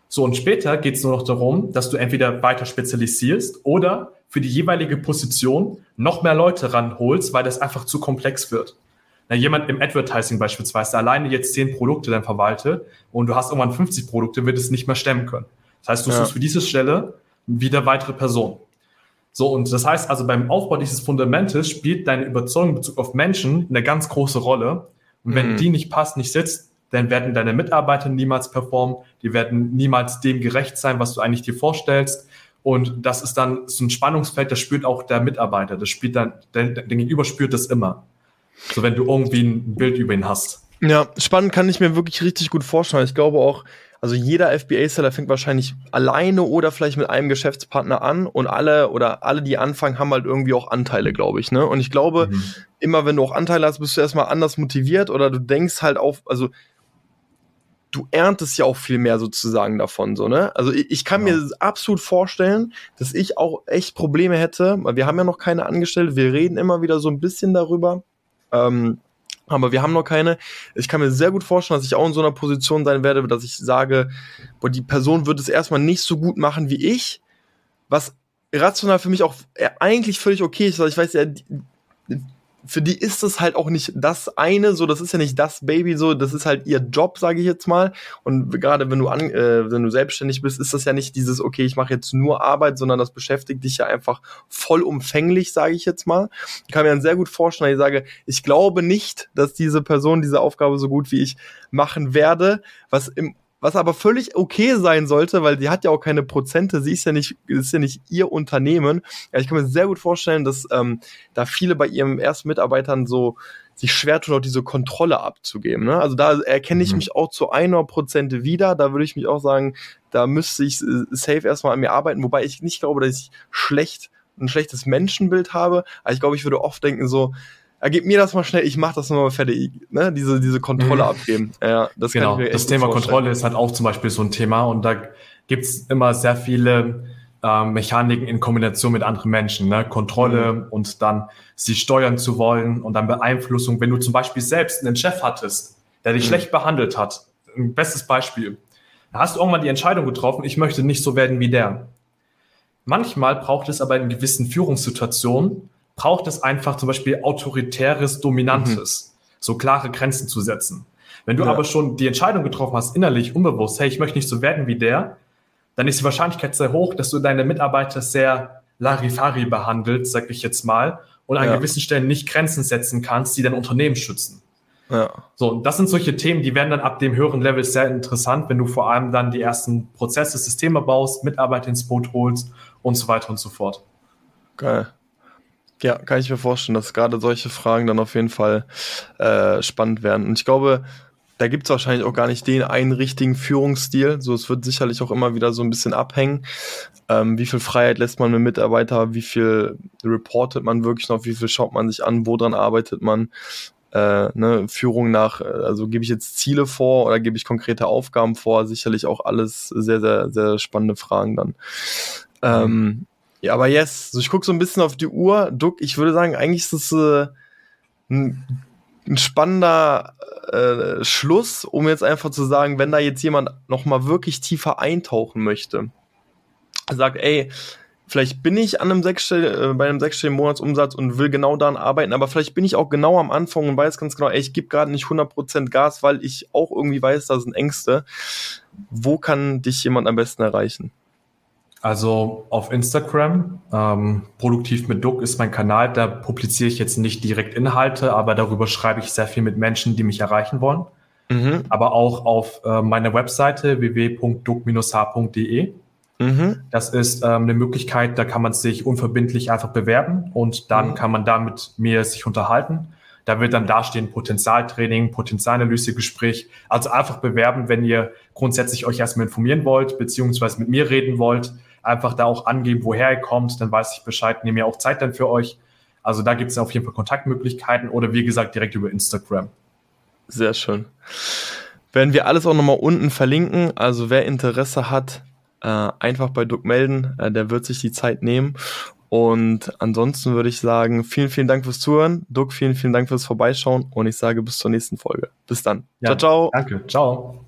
So, und später geht es nur noch darum, dass du entweder weiter spezialisierst oder für die jeweilige Position noch mehr Leute ranholst, weil das einfach zu komplex wird. Na, jemand im Advertising beispielsweise, der alleine jetzt zehn Produkte dann verwalte und du hast irgendwann 50 Produkte, wird es nicht mehr stemmen können. Das heißt, du ja. suchst für diese Stelle wieder weitere Personen. So, und das heißt also, beim Aufbau dieses Fundamentes spielt deine Überzeugung in Bezug auf Menschen eine ganz große Rolle. Und wenn mhm. die nicht passt, nicht sitzt, dann werden deine Mitarbeiter niemals performen, die werden niemals dem gerecht sein, was du eigentlich dir vorstellst. Und das ist dann so ein Spannungsfeld, das spürt auch der Mitarbeiter, das spielt dann, der, der Gegenüber spürt das immer. So wenn du irgendwie ein Bild über ihn hast. Ja, spannend kann ich mir wirklich richtig gut vorstellen. Ich glaube auch, also jeder FBA-Seller fängt wahrscheinlich alleine oder vielleicht mit einem Geschäftspartner an und alle oder alle, die anfangen, haben halt irgendwie auch Anteile, glaube ich. Ne? Und ich glaube, mhm. immer wenn du auch Anteile hast, bist du erstmal anders motiviert oder du denkst halt auf, also du erntest ja auch viel mehr sozusagen davon, so, ne? Also ich, ich kann ja. mir absolut vorstellen, dass ich auch echt Probleme hätte, weil wir haben ja noch keine Angestellte, wir reden immer wieder so ein bisschen darüber. Ähm, aber wir haben noch keine. Ich kann mir sehr gut vorstellen, dass ich auch in so einer Position sein werde, dass ich sage, boah, die Person wird es erstmal nicht so gut machen wie ich, was rational für mich auch eigentlich völlig okay ist, ich weiß ja, für die ist es halt auch nicht das eine, so das ist ja nicht das Baby, so das ist halt ihr Job, sage ich jetzt mal. Und gerade wenn du an, äh, wenn du selbstständig bist, ist das ja nicht dieses, okay, ich mache jetzt nur Arbeit, sondern das beschäftigt dich ja einfach vollumfänglich, sage ich jetzt mal. Ich kann mir dann sehr gut vorstellen, ich sage, ich glaube nicht, dass diese Person diese Aufgabe so gut wie ich machen werde, was im was aber völlig okay sein sollte, weil sie hat ja auch keine Prozente, sie ist ja nicht, ist ja nicht ihr Unternehmen. Ja, ich kann mir sehr gut vorstellen, dass ähm, da viele bei ihren ersten Mitarbeitern so sich schwer tun, auch diese Kontrolle abzugeben. Ne? Also da erkenne ich mhm. mich auch zu einer Prozente wieder. Da würde ich mich auch sagen, da müsste ich äh, safe erstmal an mir arbeiten, wobei ich nicht glaube, dass ich schlecht ein schlechtes Menschenbild habe. Aber ich glaube, ich würde oft denken so, gib mir das mal schnell, ich mach das nochmal fertig, ne? Diese, diese Kontrolle mhm. abgeben. Ja, das genau. das Thema Kontrolle ist halt auch zum Beispiel so ein Thema und da gibt's immer sehr viele äh, Mechaniken in Kombination mit anderen Menschen, ne? Kontrolle mhm. und dann sie steuern zu wollen und dann Beeinflussung. Wenn du zum Beispiel selbst einen Chef hattest, der dich mhm. schlecht behandelt hat, ein bestes Beispiel, da hast du irgendwann die Entscheidung getroffen, ich möchte nicht so werden wie der. Manchmal braucht es aber in gewissen Führungssituationen braucht es einfach zum Beispiel autoritäres, dominantes, mhm. so klare Grenzen zu setzen. Wenn du ja. aber schon die Entscheidung getroffen hast, innerlich, unbewusst, hey, ich möchte nicht so werden wie der, dann ist die Wahrscheinlichkeit sehr hoch, dass du deine Mitarbeiter sehr Larifari behandelst, sag ich jetzt mal, und an ja. gewissen Stellen nicht Grenzen setzen kannst, die dein Unternehmen schützen. Ja. So, das sind solche Themen, die werden dann ab dem höheren Level sehr interessant, wenn du vor allem dann die ersten Prozesse, Systeme baust, Mitarbeiter ins Boot holst und so weiter und so fort. Geil. Ja, kann ich mir vorstellen, dass gerade solche Fragen dann auf jeden Fall äh, spannend werden. Und ich glaube, da gibt es wahrscheinlich auch gar nicht den einen richtigen Führungsstil. So, es wird sicherlich auch immer wieder so ein bisschen abhängen. Ähm, wie viel Freiheit lässt man mit Mitarbeiter, wie viel reportet man wirklich noch, wie viel schaut man sich an, woran arbeitet man. Äh, ne, Führung nach, also gebe ich jetzt Ziele vor oder gebe ich konkrete Aufgaben vor? Sicherlich auch alles sehr, sehr, sehr spannende Fragen dann. Ähm, ja, aber yes, so ich gucke so ein bisschen auf die Uhr. Duck, ich würde sagen, eigentlich ist das äh, ein, ein spannender äh, Schluss, um jetzt einfach zu sagen, wenn da jetzt jemand noch mal wirklich tiefer eintauchen möchte, sagt, ey, vielleicht bin ich an einem sechsstell, äh, bei einem sechsstelligen Monatsumsatz und will genau daran arbeiten, aber vielleicht bin ich auch genau am Anfang und weiß ganz genau, ey, ich gebe gerade nicht 100% Gas, weil ich auch irgendwie weiß, da sind Ängste. Wo kann dich jemand am besten erreichen? Also auf Instagram, ähm, produktiv mit Duck ist mein Kanal, da publiziere ich jetzt nicht direkt Inhalte, aber darüber schreibe ich sehr viel mit Menschen, die mich erreichen wollen. Mhm. Aber auch auf äh, meiner Webseite www.duck-h.de. Mhm. Das ist ähm, eine Möglichkeit, da kann man sich unverbindlich einfach bewerben und dann mhm. kann man da mit mir sich unterhalten. Da wird dann dastehen Potenzialtraining, Potenzialanalysegespräch. Also einfach bewerben, wenn ihr grundsätzlich euch erstmal informieren wollt, beziehungsweise mit mir reden wollt einfach da auch angeben, woher ihr kommt, dann weiß ich Bescheid, nehme ja auch Zeit dann für euch. Also da gibt es auf jeden Fall Kontaktmöglichkeiten oder wie gesagt direkt über Instagram. Sehr schön. Werden wir alles auch nochmal unten verlinken. Also wer Interesse hat, äh, einfach bei Duck melden. Äh, der wird sich die Zeit nehmen. Und ansonsten würde ich sagen, vielen, vielen Dank fürs Zuhören. Duck, vielen, vielen Dank fürs Vorbeischauen. Und ich sage bis zur nächsten Folge. Bis dann. Ja, ciao, ciao. Danke. Ciao.